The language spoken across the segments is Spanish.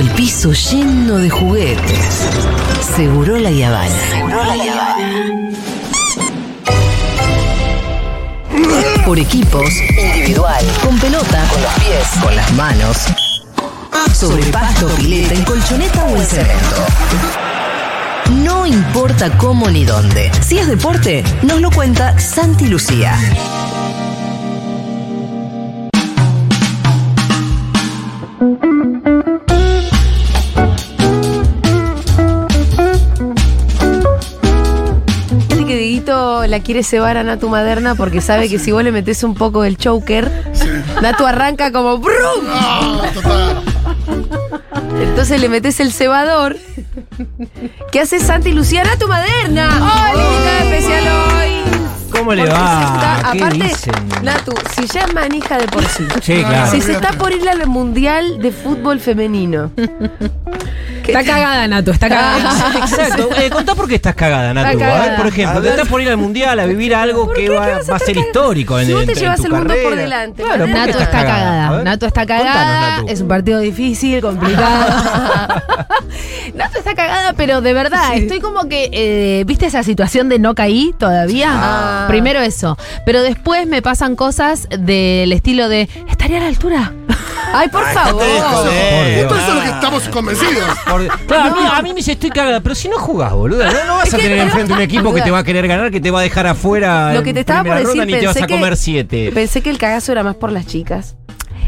el piso lleno de juguetes. Seguro la Yavana. Seguro la Por equipos, individual, con pelota, con los pies, con las manos, sobre pasto, pileta, en colchoneta o en cemento. No importa cómo ni dónde. Si es deporte, nos lo cuenta Santi Lucía. La quiere cebar a Natu Maderna porque sabe que si vos le metés un poco del choker, Natu arranca como ¡brum! Ah, total. Entonces le metes el cebador. ¿Qué hace Santi Lucía? Natu Maderna. ¡Hola, invitada especial hoy! ¿Cómo le Porque se va? está- ¿Qué aparte, dicen? Natu, si ya es manija de por sí. Sí, claro. Si se está por ir al Mundial de Fútbol Femenino. Está cagada, Nato, está cagada. Exacto. Eh, contá por qué estás cagada, Natu. Está A ver, cagada. por ejemplo, te estás por ir al mundial a vivir algo que va, va a ser histórico en Si vos te en- en llevas tu el mundo por delante, Claro, ¿por estás está cagada. ver. Nato está Contanos, cagada. Natu. Es un partido difícil, complicado. Nato está cagada, pero de verdad, estoy como que. eh, ¿Viste esa situación de no caí todavía? Ah. Primero eso. Pero después me pasan cosas del estilo de. ¿Estaría a la altura? Ay, por favor. Justo eso es lo que estamos convencidos. Por- Claro, a mí- a mí me dice estoy cagada, pero si no jugás, boludo, no, no vas Es a tener enfrente un equipo que te va a querer ganar, que te va a dejar afuera Lo que te estaba por decir, ronda, ni te vas pensé a que, comer siete. pensé que el cagazo era más por las chicas.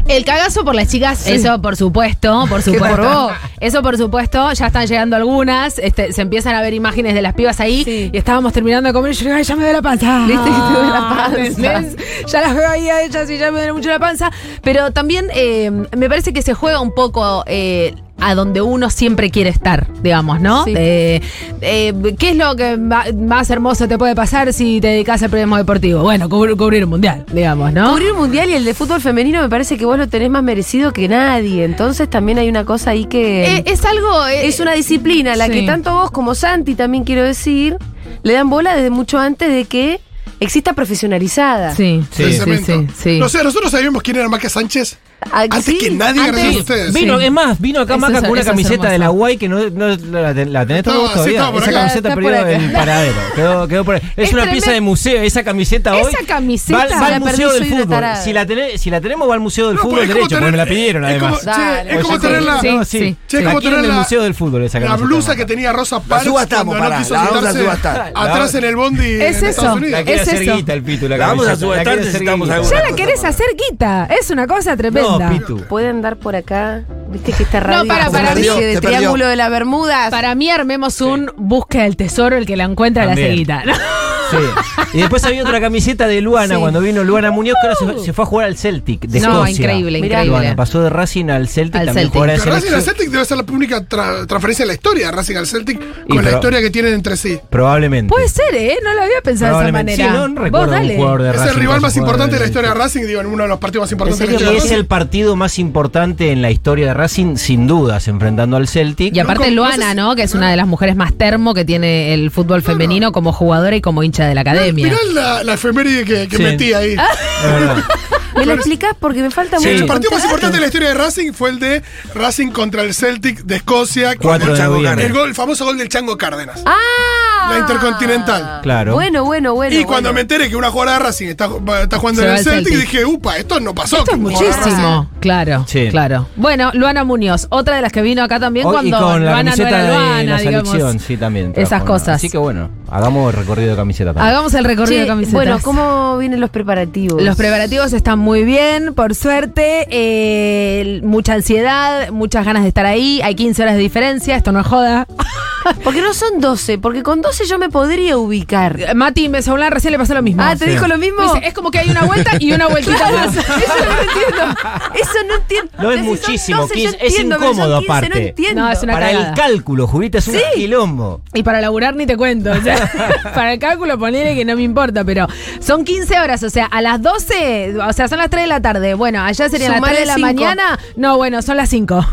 El cagazo por las chicas, eso por supuesto, por supuesto. por vos. Eso por supuesto, ya están llegando algunas, este, se empiezan a ver imágenes de las pibas ahí Sí. y estábamos terminando de comer y yo digo, ay, ya me duele la panza. Viste te duele la panza. Ya las veo ahí a ellas y ya me duele mucho la panza. Pero también eh, me parece que se juega un poco eh, a donde uno siempre quiere estar, digamos, ¿no? Sí. Eh, eh, ¿Qué es lo que más hermoso te puede pasar si te dedicas al periodismo deportivo? Bueno, cubrir, cubrir un mundial, digamos, ¿no? Cubrir un mundial y el de fútbol femenino me parece que vos lo tenés más merecido que nadie. Entonces también hay una cosa ahí que. Eh, es algo. eh, es una disciplina a la sí. que tanto vos como Santi también quiero decir, le dan bola desde mucho antes de que exista profesionalizada. Sí, Sí, sí, sí, sí. No sé, nosotros sabíamos quién era Maca Sánchez. Ah, Antes sí, que nadie antes- gracias a ustedes. Vino, Sí. es más, vino acá Maca con una camiseta de la. Guay que no, no la, ten- la tenés sí, todavía. estaba Esa acá. camiseta perdió en el paradero. Quedó, quedó por ahí. Es, Es una tremendo. pieza de museo. Esa camiseta hoy. Esa camiseta va, va la al perdí, Museo del Fútbol. tarada. Si la, tenés, si la tenemos, va al Museo del No, Fútbol derecho, porque me la tener- pidieron es como- además. es como Pues ya tener que- la, Sí, sí. tener en el Museo del Fútbol esa la blusa que tenía Rosa Parks subastamos, pará, la vamos a sentarse subastar. atrás en el bondi Es eso. La quiere hacer guita el Pitu, la vamos a subastar, Ya la querés hacer guita. Es una cosa tremenda. No, Pitu. Pueden dar por acá. Viste que esta radio para, como para una mí- de perdió. triángulo de las Bermudas. Para mí armemos un búsqueda del tesoro, el que la encuentra la También. seguita. Sí. Y después había otra camiseta de Luana Sí. cuando vino Luana Muñoz, que ahora se, se fue a jugar al Celtic de No, Escocia. increíble, Mirá, increíble. Luana pasó de Racing al Celtic, Al también Celtic. de Pero Racing al. Celtic debe ser la única tra- transferencia en la historia de Racing al Celtic con la historia que tienen entre sí. Probablemente. Puede ser, ¿eh? No lo había pensado de esa manera. Sí, no, no Vos recuerdo un jugador de Es Racing el rival más importante de la historia de Racing, digo, en uno de los partidos más importantes de la historia de es el partido más importante en la historia de Racing, sin dudas, enfrentando al Celtic. Y aparte Luana, ¿no? Que es una de las mujeres más termo que tiene el fútbol femenino como jugadora y como hincha de la academia. Mirá la, la efeméride que, que Sí. metí ahí. Verdad. ¿Me la explicás? Porque me falta Sí. mucho. El partido más importante de la historia de Racing fue el de Racing contra el Celtic de Escocia. con 4 el, de Chango noviembre. el gol, el famoso gol del Chango Cárdenas. ¡Ah! La Intercontinental. Claro. Bueno, bueno, bueno. y cuando bueno. me enteré que una jugadora de Racing está, está jugando Se en va el al Celtic, Celtic. dije, upa, esto no pasó. Esto es que un jugador de Racing- muchísimo. Claro, Sí. claro. Bueno, Luana Muñoz, otra de las que vino acá también Hoy- cuando y con la Luana no camiseta era de Luana, la digamos. selección, sí, también. trajo, Esas ¿no? cosas. Así que bueno, hagamos el recorrido de camiseta también. Hagamos el recorrido de camisetas. bueno, ¿cómo vienen los preparativos? Los preparativos están muy bien, por suerte. eh, mucha ansiedad, muchas ganas de estar ahí. Hay 15 horas de diferencia, esto no es joda. Porque no son 12, porque con 12 yo me podría ubicar. Mati Mesoblán recién le pasó lo mismo. Ah, ¿te dijo lo mismo? Dice, es como que hay una vuelta y una vueltita más. Eso no entiendo. Eso no entiendo. No es Si muchísimo, 12 yo 15, es entiendo, son incómodo 15, aparte. No entiendo. No, es una Para cagada. el cálculo, Julita, es un quilombo. Y para laburar ni te cuento. o sea, para el cálculo ponele que no me importa, pero son 15 horas, o sea, a las 12, o sea, son las 3 de la tarde. Bueno, allá serían las Sumale 3 de la cinco. mañana. No, bueno, son las 5.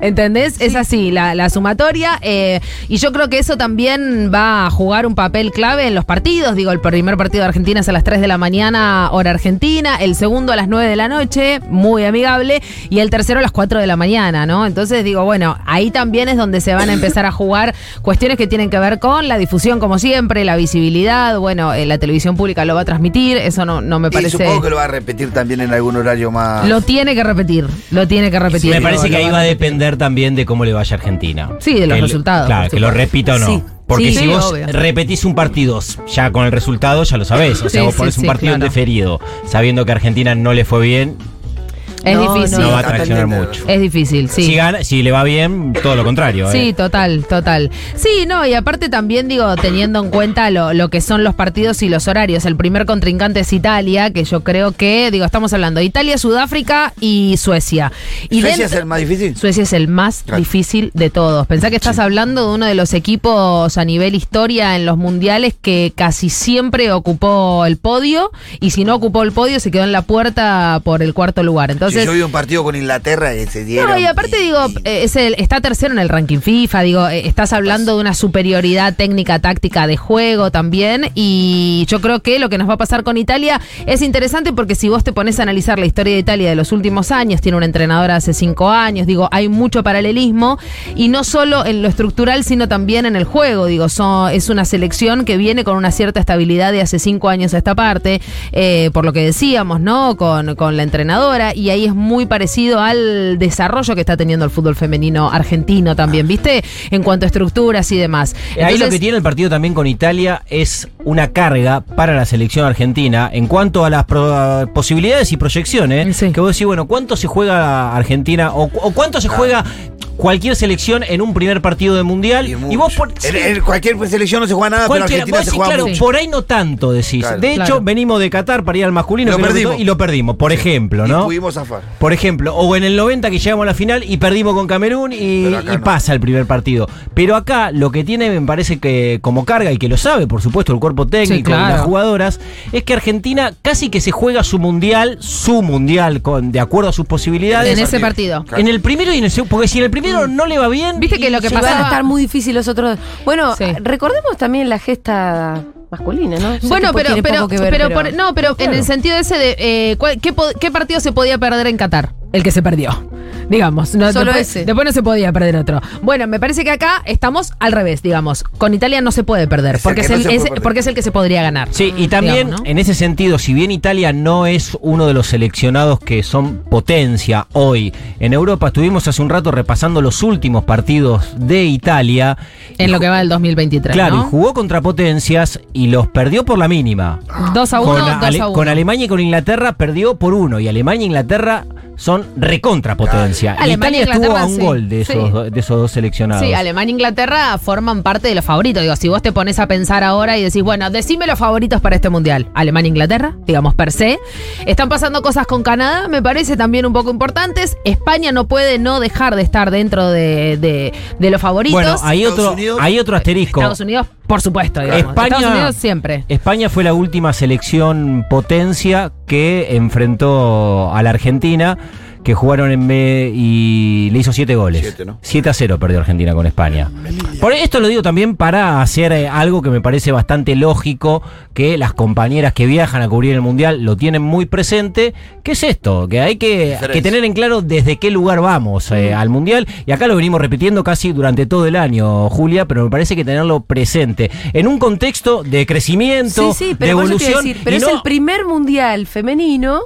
¿Entendés? Es así, la, la sumatoria. eh, Eh, y yo creo que eso también va a jugar un papel clave en los partidos. Digo, el primer partido de Argentina es a las 3 de la mañana, hora argentina. El segundo a las 9 de la noche, muy amigable. Y el tercero a las 4 de la mañana, ¿no? Entonces digo, bueno, ahí también es donde se van a empezar a jugar cuestiones que tienen que ver con la difusión, como siempre, la visibilidad. Bueno, eh, la televisión pública lo va a transmitir. Eso no, no me Y parece. supongo que lo va a repetir también en algún horario más. Lo tiene que repetir. Lo tiene que repetir. Me parece Lo- que lo ahí va va a depender también de cómo le vaya a Argentina. Sí, de los el- resultados, Claro, que lo repita o no. Sí. Porque Sí, si sí, vos obvio. repetís un partido ya con el resultado, ya lo sabés. O sea, Sí, vos sí, pones un partido claro. indeferido sabiendo que a Argentina no le fue bien, Es No, difícil. no va a traccionar mucho. Es difícil, sí. Si, gana, si le va bien, todo lo contrario. Sí, ¿eh? total, total. Sí, no, y aparte también digo, teniendo en cuenta lo, lo que son los partidos y los horarios. El primer contrincante es Italia, que yo creo que, digo, estamos hablando de Italia, Sudáfrica y Suecia. Y ¿Suecia dentro- es el más difícil? Suecia es el más Claro. difícil de todos. Pensá que estás hablando de uno de los equipos a nivel historia en los mundiales que casi siempre ocupó el podio y si no ocupó el podio se quedó en la puerta por el cuarto lugar. Entonces, si yo vi un partido con Inglaterra y se dieron. no, y aparte digo, eh, es el, está tercero en el ranking FIFA, digo, eh, estás hablando de una superioridad técnica, táctica de juego también, y yo creo que lo que nos va a pasar con Italia es interesante porque si vos te pones a analizar la historia de Italia de los últimos años, tiene un entrenador hace cinco años, digo, hay mucho paralelismo, y no solo en lo estructural, sino también en el juego, digo, son, es una selección que viene con una cierta estabilidad de hace cinco años a esta parte, eh, por lo que decíamos, ¿no? Con, con la entrenadora, y ahí es muy parecido al desarrollo que está teniendo el fútbol femenino argentino también, ¿viste? En cuanto a estructuras y demás. Ahí lo que tiene el partido también con Italia es una carga para la selección argentina en cuanto a las posibilidades y proyecciones. Sí. Que vos decís, bueno, ¿cuánto se juega Argentina o, o cuánto se juega cualquier selección en un primer partido de mundial? Y, vos por, en, en cualquier selección no se juega nada, pero Argentina vos se decís, juega claro, mucho. por ahí no tanto decís. Claro. de hecho, Claro. venimos de Qatar para ir al masculino Lo perdimos. y lo perdimos, por ejemplo, Y ¿no? pudimos zafar. Por ejemplo, o en el 90 que llegamos a la final y perdimos con Camerún y, y no. pasa el primer partido. Pero acá lo que tiene, me parece que como carga y que lo sabe, por supuesto, el cuerpo técnico y claro. las jugadoras, es que Argentina casi que se juega su mundial, su mundial, con, de acuerdo a sus posibilidades. en ese partido. En el primero y en el segundo, porque si en el primero no le va bien. Viste que lo que se van pasaba- a estar muy difíciles los otros. Bueno, Sí. recordemos también la gesta masculina, ¿no? Sé Bueno, pero, pero, ver, pero, por- no, pero en el sentido ese de eh, ¿cuál- ¿qué, qué partido se podía perder en Qatar? El que se perdió. Digamos, no, Solo después, ese. después no se podía perder otro. Bueno, me parece que acá estamos al revés, digamos. Con Italia no se puede perder, Es porque que es, no el, se puede es- perder. porque es el que se podría ganar. Sí, y también Digamos, ¿no? en ese sentido, si bien Italia no es uno de los seleccionados que son potencia hoy en Europa, estuvimos hace un rato repasando los últimos partidos de Italia. En lo que va del 2023. Claro, ¿no? y jugó contra potencias y los perdió por la mínima. 2 a 1, Con, 2 Ale- a 1. con Alemania y con Inglaterra perdió por uno. Y Alemania e Inglaterra son recontra potencia. Y Alemania e Italia estuvo a Inglaterra, un sí. gol de esos, Sí. de esos dos seleccionados. Sí, Alemania e Inglaterra forman parte de los favoritos. Digo, si vos te pones a pensar ahora y decís, bueno, decime los favoritos para este mundial. Alemania e Inglaterra, digamos, per se. Están pasando cosas con Canadá, me parece también un poco importantes. España no puede no dejar de estar dentro de, de- de los favoritos. bueno, hay Estados otro, Unidos. hay otro asterisco. Estados Unidos, por supuesto, digamos. España, Estados Unidos siempre. España fue la última selección potencia que enfrentó a la Argentina, que jugaron en B y le hizo siete goles. Siete, ¿no? 7 a 0 perdió Argentina con España. Por esto lo digo también para hacer eh, algo que me parece bastante lógico, que las compañeras que viajan a cubrir el Mundial lo tienen muy presente, que es esto, que hay que, tener en claro desde qué lugar vamos eh, al Mundial, y acá lo venimos repitiendo casi durante todo el año, Julia, pero me parece que tenerlo presente, en un contexto de crecimiento, Sí, sí, de pero a evolución, decir, pero y es no- el primer mundial femenino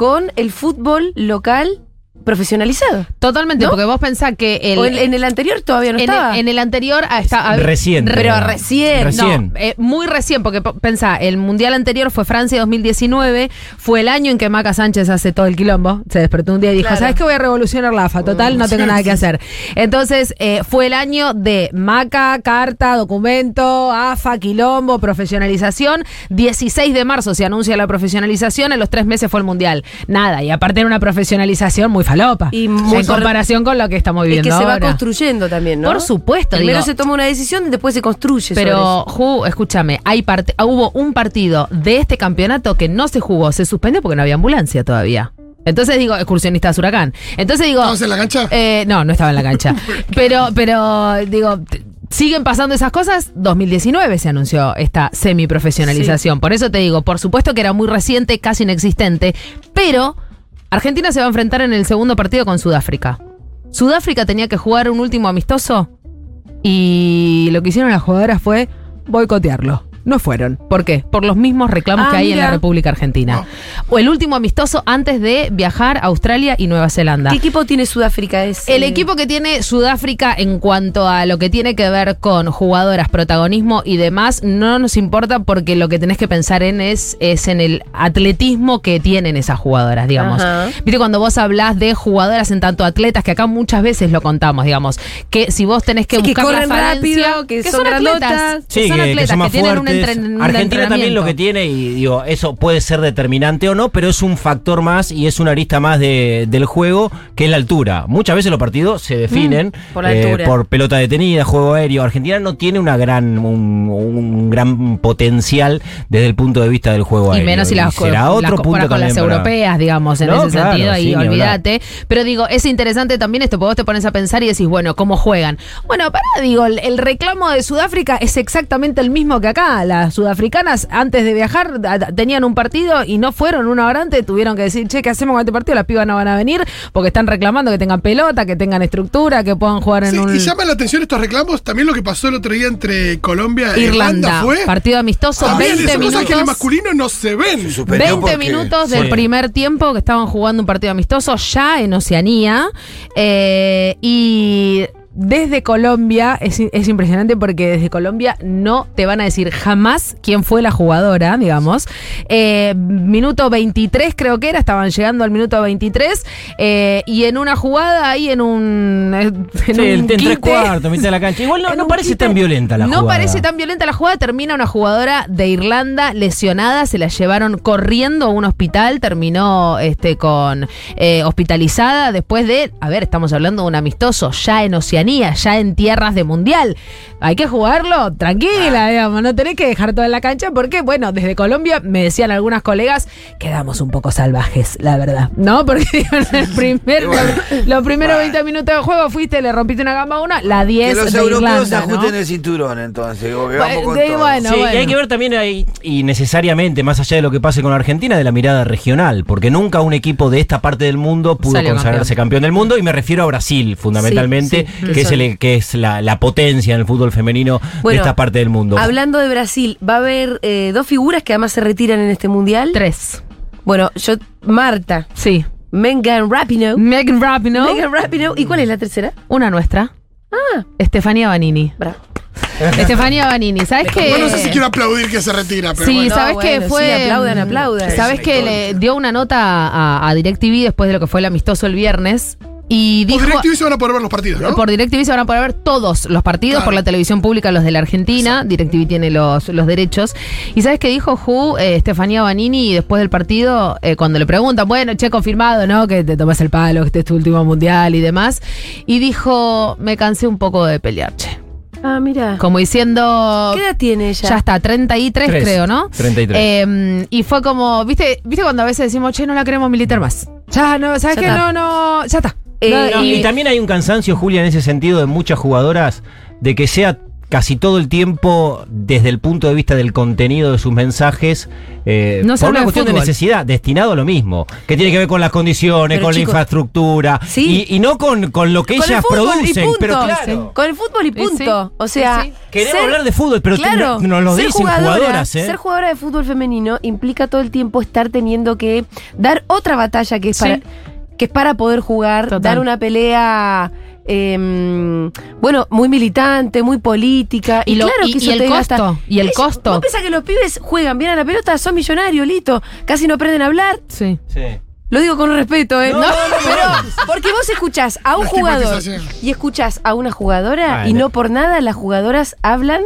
con el fútbol local profesionalizado. Totalmente, ¿No? porque vos pensás que el, O en, en el anterior todavía no en, estaba. el, en el anterior ah, está, Reciente. Pero ¿no? recién, Recién. No, eh, muy recién, porque po- pensá, el mundial anterior fue Francia 2019, fue el año en que Maca Sánchez hace todo el quilombo. Se despertó un día y dijo: Claro. ¿Sabes qué voy a revolucionar la AFA? Total, no tengo nada que hacer. Entonces, eh, fue el año de Maca, carta, documento, AFA, quilombo, profesionalización. 16 de marzo se anuncia la profesionalización, en los tres meses fue el mundial. Nada, y aparte era una profesionalización muy falopa. Y en comparación con lo que estamos es viviendo que se va construyendo también, ¿no? Por supuesto, Primero digo. se toma una decisión y después se construye Pero. Ju, escúchame, hay parte, hubo un partido de este campeonato que no se jugó, se suspendió porque no había ambulancia todavía. Entonces digo, excursionistas huracán. Entonces digo. ¿Estabas en la cancha? Eh, no, no estaba en la cancha. pero, pero, digo, siguen pasando esas cosas. 2019 se anunció esta semiprofesionalización. Por eso te digo, por supuesto que era muy reciente, casi inexistente, pero Argentina se va a enfrentar en el segundo partido con Sudáfrica. Sudáfrica tenía que jugar un último amistoso y lo que hicieron las jugadoras fue boicotearlo. No fueron. ¿Por qué? Por los mismos reclamos Ah, que hay en la República Argentina. O el último amistoso antes de viajar a Australia y Nueva Zelanda. ¿Qué equipo tiene Sudáfrica? Es, El equipo que tiene Sudáfrica en cuanto a lo que tiene que ver con jugadoras, protagonismo y demás, no nos importa porque lo que tenés que pensar en es, es en el atletismo que tienen esas jugadoras, digamos. Ajá. Viste, cuando vos hablás de jugadoras en tanto atletas, que acá muchas veces lo contamos, digamos, que si vos tenés que Sí, que buscar corren referencia, rápido, que son atletas, que son atletas, que, tienen un, entren- Argentina también lo que tiene, y digo, eso puede ser determinante o no, pero es un factor más y es una arista más de- del juego, que es la altura. Muchas veces los partidos se definen Mm, por la eh, por pelota detenida, juego aéreo. Argentina no tiene una gran, un, un gran potencial desde el punto de vista del juego Y aéreo. menos si las, será las otro comparas punto con las para- europeas, digamos, en No, ese claro, sentido, ahí sí, olvídate. Pero digo, es interesante también esto, porque vos te pones a pensar y decís, bueno, ¿cómo juegan? Bueno, pará, digo, el, el reclamo de Sudáfrica es exactamente el mismo que acá. Las sudafricanas, antes de viajar, tenían un partido y no fueron una hora antes, tuvieron que decir, che, ¿qué hacemos con este partido? Las pibas no van a venir porque están reclamando que tengan pelota, que tengan estructura, que puedan jugar en Sí, un... y llama la atención estos reclamos, también lo que pasó el otro día entre Colombia e Irlanda, Irlanda, fue. partido amistoso, También 20 esas cosas que en el minutos. masculino no se ven. Se suspendió 20 porque- minutos del Sí. primer tiempo que estaban jugando un partido amistoso ya en Oceanía. eh, y desde Colombia es, es impresionante porque desde Colombia no te van a decir jamás quién fue la jugadora, digamos. Eh, minuto 23 creo que era, estaban llegando al minuto 23 eh, y en una jugada ahí en un... En Sí, un en tres cuartos, mitad de la cancha. Igual no, no parece quite. tan violenta la no jugada. parece tan violenta la jugada. Termina una jugadora de Irlanda lesionada. Se la llevaron corriendo a un hospital. Terminó este, con eh, hospitalizada después de. A ver, estamos hablando de un amistoso ya en Oceanía, ya en tierras de mundial. Hay que jugarlo tranquila, digamos. No tenés que dejar toda en la cancha porque, bueno, desde Colombia me decían algunas colegas quedamos un poco salvajes, la verdad. ¿No? Porque en el primer, los, los primeros 20 minutos de juego fuiste, le rompiste una gamba a una, la 10 Que los de europeos se Irlanda, ¿no? ajusten el cinturón, entonces. vamos con todo. bueno, Sí, y hay que ver también ahí, y necesariamente, más allá de lo que pase con Argentina, de la mirada regional, porque nunca un equipo de esta parte del mundo pudo Salió consagrarse campeón. del mundo, y me refiero a Brasil, fundamentalmente, Sí, sí, que, es son. el- que es la, la potencia en el fútbol femenino de esta parte del mundo. Hablando de Brasil, va a haber eh, dos figuras que además se retiran en este mundial. Tres. Bueno, yo, Marta, Sí. Megan Rapinoe. Megan Rapinoe. Megan Rapinoe. ¿Y cuál es la tercera? Una nuestra. Ah, Estefanía Vanini. bravo. Estefanía Vanini. ¿Sabes qué? Bueno, no sé si quiero aplaudir que se retira, pero Sí, bueno. No, ¿sabes qué? bueno, Fue. sí, aplaudan, aplaudan. ¿Sabes qué? Le dio una nota a, a DirecTV después de lo que fue el amistoso el viernes. Y Por dijo. DirecTV se van a poder ver los partidos, ¿no? Por DirecTV se van a poder ver todos los partidos Claro. por la televisión pública, los de la Argentina. DirecTV tiene los, los derechos. ¿Y sabes qué dijo Ju, eh, Estefanía Banini, después del partido, eh, cuando le preguntan, bueno, che, confirmado, ¿no? Que te tomas el palo, que este es tu último mundial y demás. Y dijo, me cansé un poco de pelear, che. Ah, mira. Como diciendo. ¿Qué edad tiene ella? Ya está, 33 Tres. creo, ¿no? 33. Eh, y fue como, ¿viste, ¿viste cuando a veces decimos, che, no la queremos militar más? Ya, no, ¿sabes Ya qué? está. No, no, ya está. Eh, No, y- y también hay un cansancio, Julia, en ese sentido de muchas jugadoras, de que sea casi todo el tiempo, desde el punto de vista del contenido de sus mensajes, eh, No por una cuestión de necesidad, destinado a lo mismo, que tiene que ver con las condiciones, Pero, con chicos, la infraestructura, sí. y, y no con, con lo que Con ellas producen. punto. Pero Sí. claro, Con el fútbol y punto. sí. O sea, queremos ser- hablar de fútbol, pero te- claro, no- nos lo dicen jugadora, jugadoras, ¿eh? Ser jugadora de fútbol femenino implica todo el tiempo estar teniendo que dar otra batalla que es para que es para poder jugar, Total. dar una pelea em, bueno, muy militante, muy política. Y, Y lo- claro y- que eso y el te gasta. costo, y el costo. ¿Vos pensás que los pibes juegan bien a la pelota? Son millonarios, listo. Casi no aprenden a hablar. Sí. Sí. Lo digo con respeto, ¿eh? No, no, no, pero porque vos escuchás a un jugador y escuchás a una jugadora y no por nada las jugadoras hablan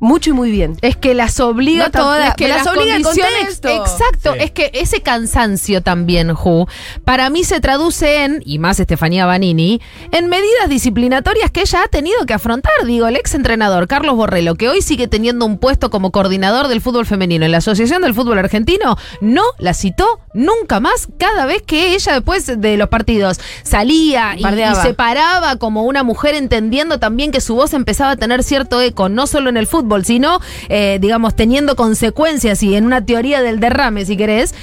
Mucho y muy bien. Es que las obliga No todas, es que pero las obliga el condiciones- contexto. Exacto, Sí. es que ese cansancio también, Ju, para mí se traduce en, y más Estefanía Banini, en medidas disciplinatorias que ella ha tenido que afrontar. Digo, el ex entrenador Carlos Borrello, que hoy sigue teniendo un puesto como coordinador del fútbol femenino en la Asociación del Fútbol Argentino, no la citó nunca más cada vez que ella después de los partidos salía y, se paraba como una mujer entendiendo también que su voz empezaba a tener cierto eco, no solo en el fútbol, sino, eh, digamos, teniendo consecuencias y en una teoría del derrame, si querés.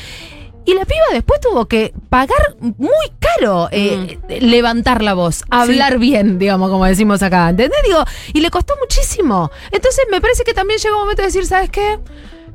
Y la piba después tuvo que pagar muy caro eh, levantar la voz, hablar bien, digamos, como decimos acá. ¿Entendés? Digo, y le costó muchísimo. Entonces me parece que también llega un momento de decir, ¿sabes qué?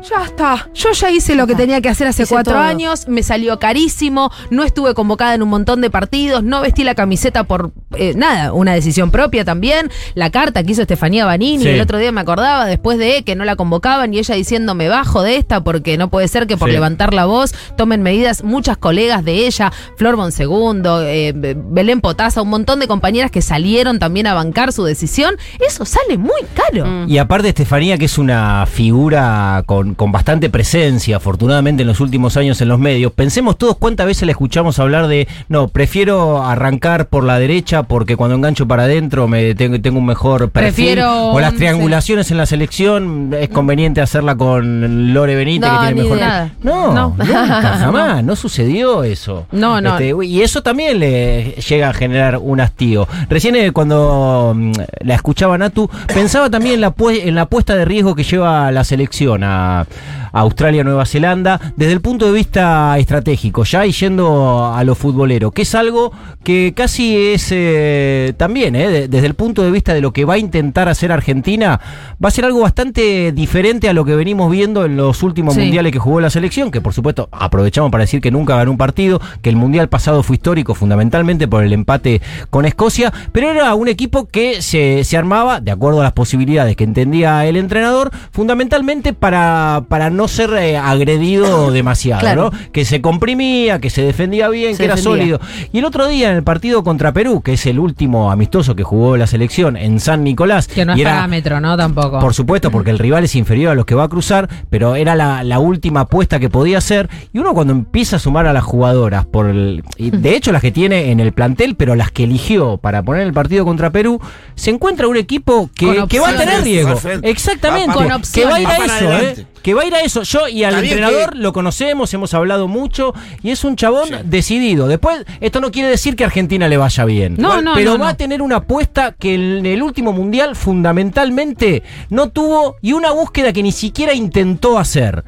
Ya está. Yo ya hice lo que tenía que hacer hace Hice cuatro todo. años, me salió carísimo, no estuve convocada en un montón de partidos, no vestí la camiseta por eh, nada, una decisión propia también. La carta que hizo Estefanía Banini, Sí. el otro día me acordaba después de que no la convocaban y ella diciendo me bajo de esta porque no puede ser que por Sí. levantar la voz tomen medidas muchas colegas de ella, Flor Bonsegundo, eh, Be- Belén Potasa, un montón de compañeras que salieron también a bancar su decisión. Eso sale muy caro. Y aparte Estefanía, que es una figura con, con bastante presencia, afortunadamente en los últimos años en los medios, pensemos todos cuántas veces le escuchamos hablar de, no, prefiero arrancar por la derecha porque cuando engancho para adentro me tengo, tengo un mejor perfil. Prefiero o las triangulaciones en la selección, es conveniente hacerla con Lore Benítez, No, que tiene mejor... idea. No, No. nunca, jamás, no sucedió eso. No, no. Este, y eso también le llega a generar un hastío. Recién eh, cuando mm, la escuchaba Natu, pensaba también en la, en la apuesta de riesgo que lleva la selección a, Yeah. A Australia, Nueva Zelanda, desde el punto de vista estratégico, ya y yendo a lo futbolero, que es algo que casi es eh, también, eh, de- desde el punto de vista de lo que va a intentar hacer Argentina, va a ser algo bastante diferente a lo que venimos viendo en los últimos Sí. mundiales que jugó la selección, que por supuesto aprovechamos para decir que nunca ganó un partido, que el mundial pasado fue histórico fundamentalmente por el empate con Escocia, pero era un equipo que se, se armaba, de acuerdo a las posibilidades que entendía el entrenador, fundamentalmente para, para no ser eh, agredido demasiado, Claro. ¿no? Que se comprimía, que se defendía bien, Se que era sólido. Y el otro día en el partido contra Perú, que es el último amistoso que jugó la selección en San Nicolás, Que no es era- parámetro, ¿no? Tampoco. por supuesto, porque el rival es inferior a los que va a cruzar, pero era la, la última apuesta que podía hacer. Y uno cuando empieza a sumar a las jugadoras, por el- y de hecho las que tiene en el plantel, pero las que eligió para poner el partido contra Perú, se encuentra un equipo que, que va a tener riesgo. Perfecto. Exactamente. Va- va- Con que va a ir a eso, adelante. ¿eh? Que va a ir a eso. Yo y al entrenador que- lo conocemos, hemos hablado mucho, y es un chabón Sí. decidido. Después, esto no quiere decir que a Argentina le vaya bien. No, no, pero no, va no. a tener una apuesta que en el último mundial fundamentalmente no tuvo y una búsqueda que ni siquiera intentó hacer.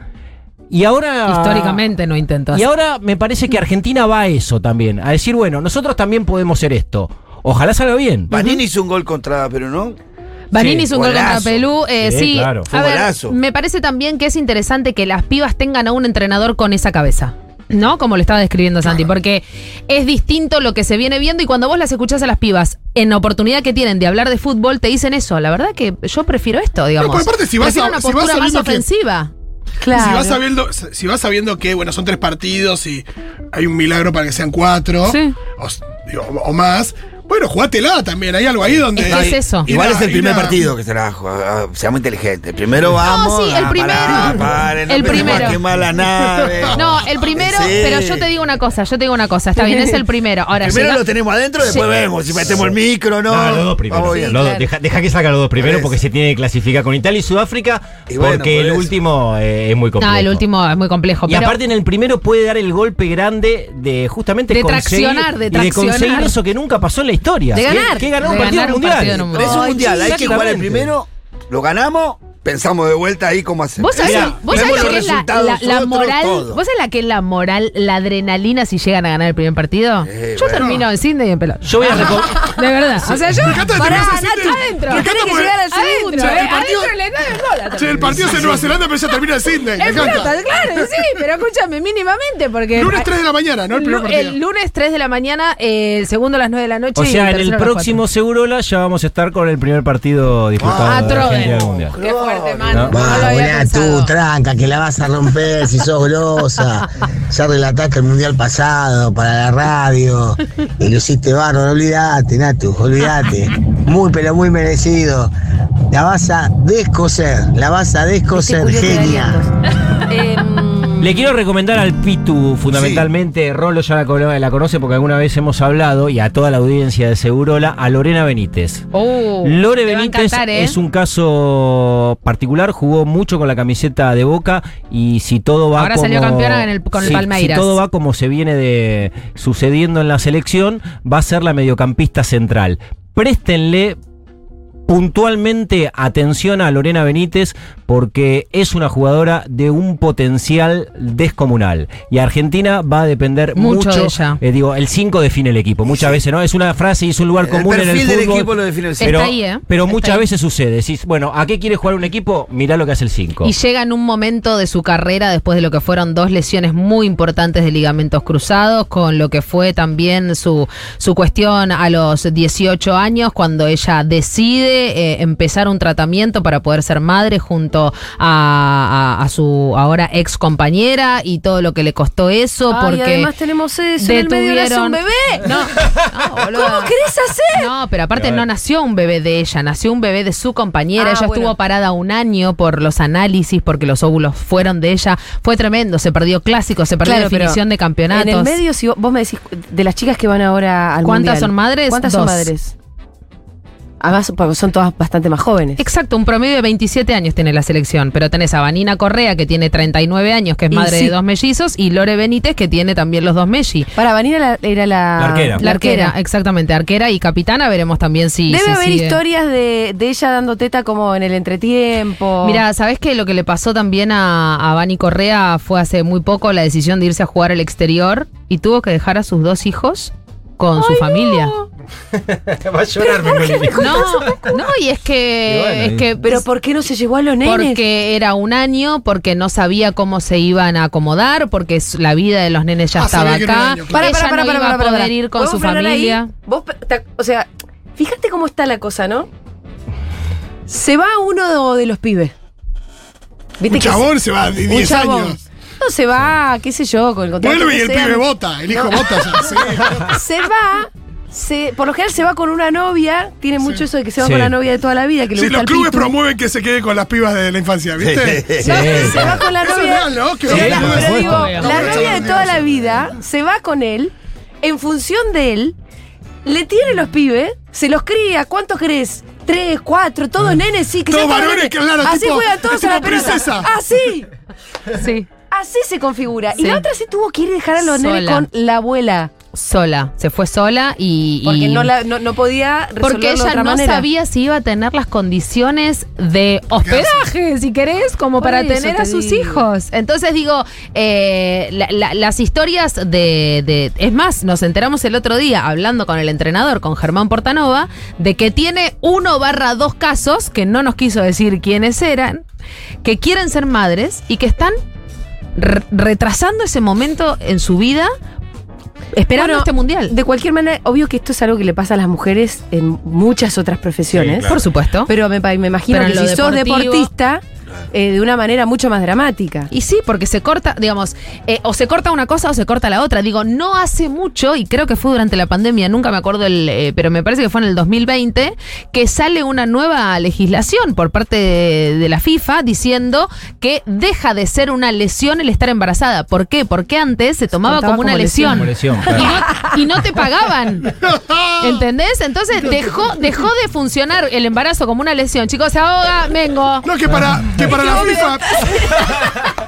Y ahora Históricamente no intentó Y hacer. ahora me parece que Argentina va a eso también, a decir, bueno, nosotros también podemos ser esto. Ojalá salga bien. Vanini hizo un gol contra Perú, ¿no? Vanini Sí, hizo un gol contra Pelú. eh, Sí, sí, claro. A ver, me parece también que es interesante que las pibas tengan a un entrenador con esa cabeza. ¿No? Como lo estaba describiendo Santi, porque es distinto lo que se viene viendo y cuando vos las escuchás a las pibas en la oportunidad que tienen de hablar de fútbol, te dicen eso. La verdad que yo prefiero esto, digamos. No, porque aparte, si vas Prefiero a- una si vas postura más que- ofensiva. Claro. Si vas sabiendo, si vas sabiendo que bueno son tres partidos y hay un milagro para que sean cuatro Sí. o, s- digo, o más, bueno, jugátela también. Hay algo ahí donde. Es que es eso. Igual es el primer partido que será. ah, Seamos inteligentes. Primero vamos. sí, el ah, primero. pará, no El empecemos primero. a quemar la nave. No, el primero, Sí. pero yo te digo una cosa, yo te digo una cosa, está bien, es el primero. Ahora, Primero llega- lo tenemos adentro, después Sí. vemos si metemos el micro, ¿no? No, los dos primeros. Claro. deja, deja que salga los dos primeros Por porque se tiene que clasificar con Italia y Sudáfrica. Y bueno, porque por el eso. último eh, es muy complejo. No, el último es muy complejo. Y pero- aparte en el primero puede dar el golpe grande de justamente De conseguir, traccionar, de y de conseguir traccionar. eso que nunca pasó en la historia. De Que- ganar. Que, ganar un De partido ganar un mundial. partido en un Pero es un mundial, hay que jugar el primero, lo ganamos, pensamos de vuelta ahí cómo hacemos. Vos sabés, vos lo que es la, moral. todo. ¿Vos sabés la que es la moral, la adrenalina si llegan a ganar el primer partido? Eh, yo bueno. termino en Sydney y en pelota. Yo voy a recom- De verdad. O sea, yo. Me encanta que Pará, Nacho, adentro. me encanta Tenés que llegar al segundo. Adentro, eh, el partido- adentro. Che, el partido es en Nueva Zelanda, pero ya termina en Sydney. En pelota, claro, sí, pero escúchame, mínimamente, porque. Lunes 3 de la mañana, ¿no? El primer partido. el lunes 3 de la mañana, eh, el segundo a las 9 de la noche. O sea, en el próximo Segurola ya vamos a estar con el primer partido disputado Ah, Mundial. Fuerte, mano. No. No, Va, tú, tranca, que la vas a romper si sos grosa. Ya relataste el mundial pasado para la radio. Y lo hiciste bárbaro, olvídate, Natu, olvídate. Muy, pero muy merecido. La vas a descoser, la vas a descoser, genia. Le quiero recomendar al Pitu, fundamentalmente, Rolo ya la, cono- la conoce porque alguna vez hemos hablado, y a toda la audiencia de Segurola, a Lorena Benítez. Oh, Lore Benítez encantar, ¿eh? es un caso particular, jugó mucho con la camiseta de Boca y si todo va Ahora como... salió campeona en el- con el Sí, Palmeiras. Si todo va como se viene de sucediendo en la selección, va a ser la mediocampista central. Préstenle puntualmente atención a Lorena Benítez porque es una jugadora de un potencial descomunal y Argentina va a depender Mucho mucho, de ella. eh, digo el 5 define el equipo muchas veces no es una frase y es un lugar El común en el perfil del fútbol equipo lo define el Está pero, ahí, ¿eh? pero Está muchas ahí. veces sucede decís bueno ¿a qué quiere jugar un equipo? mirá lo que hace el 5 Y llega en un momento de su carrera después de lo que fueron dos lesiones muy importantes de ligamentos cruzados, con lo que fue también su, su cuestión a los 18 años, cuando ella decide eh, empezar un tratamiento para poder ser madre junto a, a- a su ahora ex compañera y todo lo que le costó eso, ay, porque además tenemos eso. En el medio un bebé. No. ¿Cómo querés hacer? No, pero aparte no nació un bebé de ella, nació un bebé de su compañera. Ah, ella bueno. estuvo parada un año por los análisis, porque los óvulos fueron de ella. Fue tremendo, se perdió clásicos, se perdió Claro, definición de campeonatos. En el medio, si vos, vos me decís, de las chicas que van ahora al ¿Cuántas mundial, son madres? ¿Cuántas Dos. son madres? Además, porque son todas bastante más jóvenes. Exacto, un promedio de 27 años tiene la selección, pero tenés a Vanina Correa, que tiene 39 años, que es Y madre sí. de dos mellizos, y Lore Benítez, que tiene también los dos melli. Para Vanina la- era la, La arquera. La arquera, exactamente, arquera y capitana, veremos también si... Debe si haber sigue. historias de, de ella dando teta como en el entretiempo. Mira, ¿sabés que lo que le pasó también a, a Vani Correa fue hace muy poco la decisión de irse a jugar al exterior y tuvo que dejar a sus dos hijos con su familia? Va a llorar No, no, y es que, Y bueno, es y- que Pero ¿por qué no se llevó a los nenes? porque era un año, porque no sabía cómo se iban a acomodar, porque la vida de los nenes ya Ah, estaba acá. año, Para, Ella para, para, no para, iba para, a para, poder para. ir con ¿Podemos su familia. Vos, o sea, fíjate cómo está la cosa, ¿no? Se va uno de los pibes. ¿Viste Un que chabón se va de un 10 chabón. años. No se va, qué sé yo, con el contrato Vuelve y el sea. pibe vota, el hijo No. vota. ya, sí. Se va, se, por lo general se va con una novia, tiene mucho eso de que se va Sí. con la novia de toda la vida, que le Sí, gusta los el clubes pitu. promueven que se quede con las pibas de la infancia, ¿viste? Sí, Se va con la Eso es novia. real, ¿no? Que Pero la- pero digo, la no, novia de toda la vida se va con él, en función de él, le tiene los pibes, se los cría, ¿cuántos crees? Tres, cuatro, todos nenes, sí, que Todos varones, nenes. claro, Así tipo- juegan todos a la princesa. Así, Sí. así se configura. Y Sí. la otra se tuvo que ir a dejar a los Sola. nenes con la abuela. Sola, se fue sola y... Porque y- no, la- no, no podía resolverlo Porque de ella otra no manera. sabía si iba a tener las condiciones de hospedaje, si querés, como Por para tener te a sus digo. hijos. Entonces digo, eh, la- la- las historias de, de- Es más, nos enteramos el otro día, hablando con el entrenador, con Germán Portanova, de que tiene uno barra dos casos, que no nos quiso decir quiénes eran, que quieren ser madres y que están re- retrasando ese momento en su vida, esperando Bueno, este mundial. De cualquier manera, obvio que esto es algo que le pasa a las mujeres en muchas otras profesiones. Por supuesto. Pero me, me imagino Pero que si sos deportivo- deportista, eh, de una manera mucho más dramática. Y sí, porque se corta, digamos, eh, o se corta una cosa o se corta la otra. Digo, no hace mucho, y creo que fue durante la pandemia, nunca me acuerdo, el, eh, pero me parece que fue en el 2020, que sale una nueva legislación por parte de, de la FIFA diciendo que deja de ser una lesión el estar embarazada. ¿Por qué? Porque antes se tomaba como una como lesión. lesión. Como lesión, Y, claro. no, y no te pagaban. ¿Entendés? Entonces dejó, dejó de funcionar el embarazo como una lesión. Chicos, se ahoga, vengo. No, que para, que para la FIFA.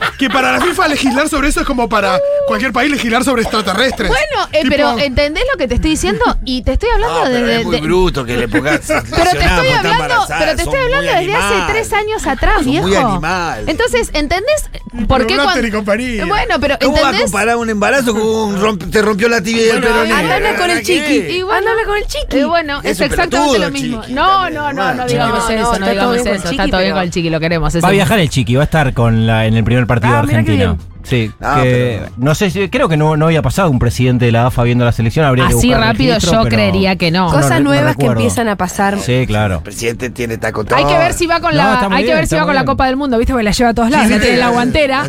Que para la FIFA legislar sobre eso es como para cualquier país legislar sobre extraterrestres. Bueno, eh, Tipo, pero ¿entendés lo que te estoy diciendo? Y te estoy hablando No, pero de, es muy de- bruto que le pongas. pero te estoy hablando, pero te estoy hablando desde hace tres años atrás, Son viejo. muy animal. Entonces, ¿entendés por qué cuando y compañía. Bueno, pero ¿Cómo va a ¿entendés? comparar un embarazo con un romp- te rompió la tibia y el Bueno, peroné? Anda, habla con el chiqui. Y bueno, Anda, habla con el chiqui. Eh, bueno, es, exactamente pelotudo, lo mismo. Chiqui, no, no, no, no Bueno, digamos eso, no, no, está todo digamos bien con eso. el Está Chiqui, todo bien con el chiqui, lo queremos. Va a viajar el chiqui, va a estar con la, en el primer partido Ah, de Sí, Ah, que pero- no sé si creo que no, no había pasado un presidente de la AFA viendo la selección, habría Así rápido registro, yo pero- creería que no. Cosas no nuevas que empiezan a pasar. Sí, claro. El presidente tiene taco todo. Hay que ver si va con No, la, hay que ver si va con la. Copa del Mundo, ¿viste? Porque la lleva a todos lados, la Sí, tiene en la guantera.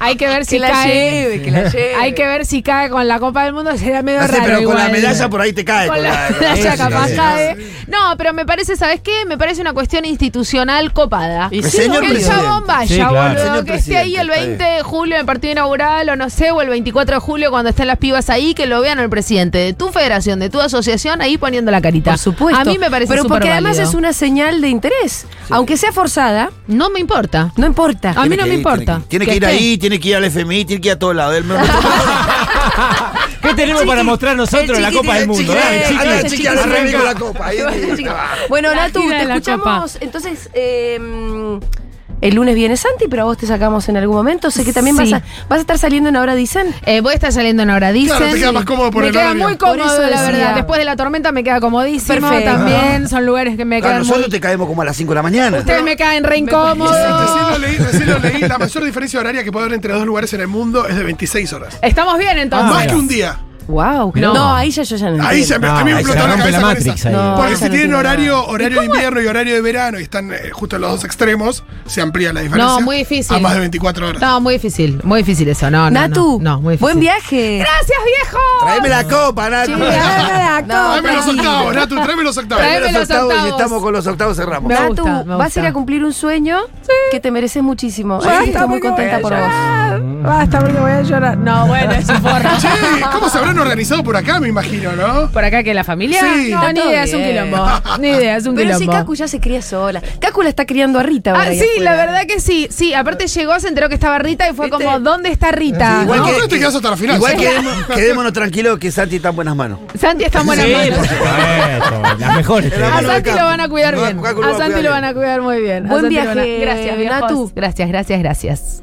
Hay que ver si Que la cae. lleve, que la lleve. Hay que ver si cae con la Copa del Mundo, sería medio No sé, raro pero con la medalla por ahí te cae. Con la medalla capaz cae. No, pero me parece, ¿sabes qué? Me parece una cuestión institucional copada. Y señor que el presidente. chabón vaya, boludo, que esté ahí el presidente, 20 está de julio en el partido inaugural, o no sé, o el 24 de julio cuando estén las pibas ahí, que lo vean al presidente de tu federación, de tu asociación, ahí poniendo la carita. Por supuesto. A mí me parece Pero porque además es una señal de interés. Aunque sea forzada, No me importa. no importa. A mí no me ir, importa. Tiene que, tiene que ir esté. ahí, tiene que ir al FMI, tiene que ir a todos lados. ¿Qué tenemos para mostrar nosotros en la Copa del Mundo? Bueno, La Natu, te escuchamos. Entonces, eh, el lunes viene Santi, pero a vos te sacamos en algún momento. Sé que también Sí. vas, a, vas a estar saliendo en Ahora Dicen. Eh, voy a estar saliendo en hora dicen. Claro, te queda más cómodo por me el queda horario. muy cómodo, eso la verdad. Después de la tormenta me queda comodísimo. Perfecto. También son lugares que me A quedan nosotros muy... te caemos como a las 5 de la mañana. Ustedes me caen re incómodos. Recién lo leí, recién lo leí. La mayor diferencia horaria que puede haber entre dos lugares en el mundo es de 26 horas. Estamos bien entonces. Más que un día. Wow. No. No, ahí ya yo ya no Ahí entiendo. se me, No, a mí me explotó la cabeza la con Matrix esa. ahí. No, Porque si no tienen tiene horario, horario de invierno y horario de verano y están eh, justo en los dos extremos, se amplía la diferencia. No, muy difícil. A más de 24 horas. No, muy difícil. Muy difícil eso. No, no, Natu, no. No, muy difícil. buen viaje. Gracias, viejo. Tráeme la copa, Natu. Sí, Tráeme ah, no, Tráeme los octavos, Natu, tráeme los octavos. Tráeme los los octavos y estamos con los octavos cerramos. Me Natu, gusta, me vas a ir a cumplir un sueño que te mereces muchísimo. Así que Basta, estoy muy contenta por vos. llorar. Basta porque voy a llorar. No, bueno, es un forro. ¿cómo se habrán organizado por acá, me imagino, no? ¿Por acá que la familia? Sí. no, ni idea, es un quilombo. Ni idea, es un Pero si quilombo. Cacu ya se cría sola. Cacu la está criando a Rita ahora Ah, ahí sí, afuera. la verdad que sí. Sí, aparte llegó, se enteró que estaba Rita y fue ¿Viste? como, ¿dónde está Rita? Igual ¿No? que- no te quedas hasta la final, Igual sí. quedémonos, quedémonos tranquilos que Santi está en buenas manos. Santi está en buenas Sí, manos. por supuesto. Las mejores. A Santi lo van a cuidar bien. Cacu lo va A a Santi lo bien. van a cuidar muy bien. A Buen Santi lo van a- viaje, Gracias, viejos. Gracias, gracias, gracias.